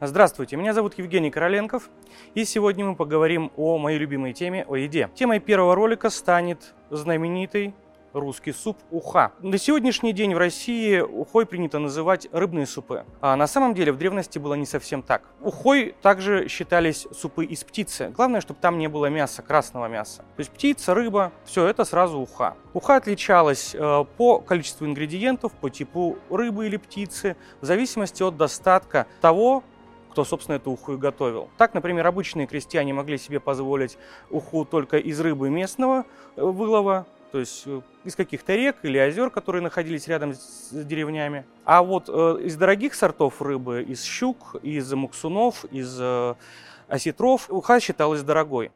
Здравствуйте, меня зовут Евгений Короленков, и сегодня мы поговорим о моей любимой теме, о еде. Темой первого ролика станет знаменитый русский суп уха. На сегодняшний день в России ухой принято называть рыбные супы. А на самом деле в древности было не совсем так. Ухой также считались супы из птицы. Главное, чтобы там не было мяса, красного мяса. То есть птица, рыба, все это сразу уха. Уха отличалась э, по количеству ингредиентов, по типу рыбы или птицы, в зависимости от достатка того, кто, собственно, эту уху и готовил. Так, например, обычные крестьяне могли себе позволить уху только из рыбы местного э, вылова, то есть э, из каких-то рек или озер, которые находились рядом с деревнями. А вот э, из дорогих сортов рыбы, из щук, из муксунов, из осетров, уха считалась дорогой.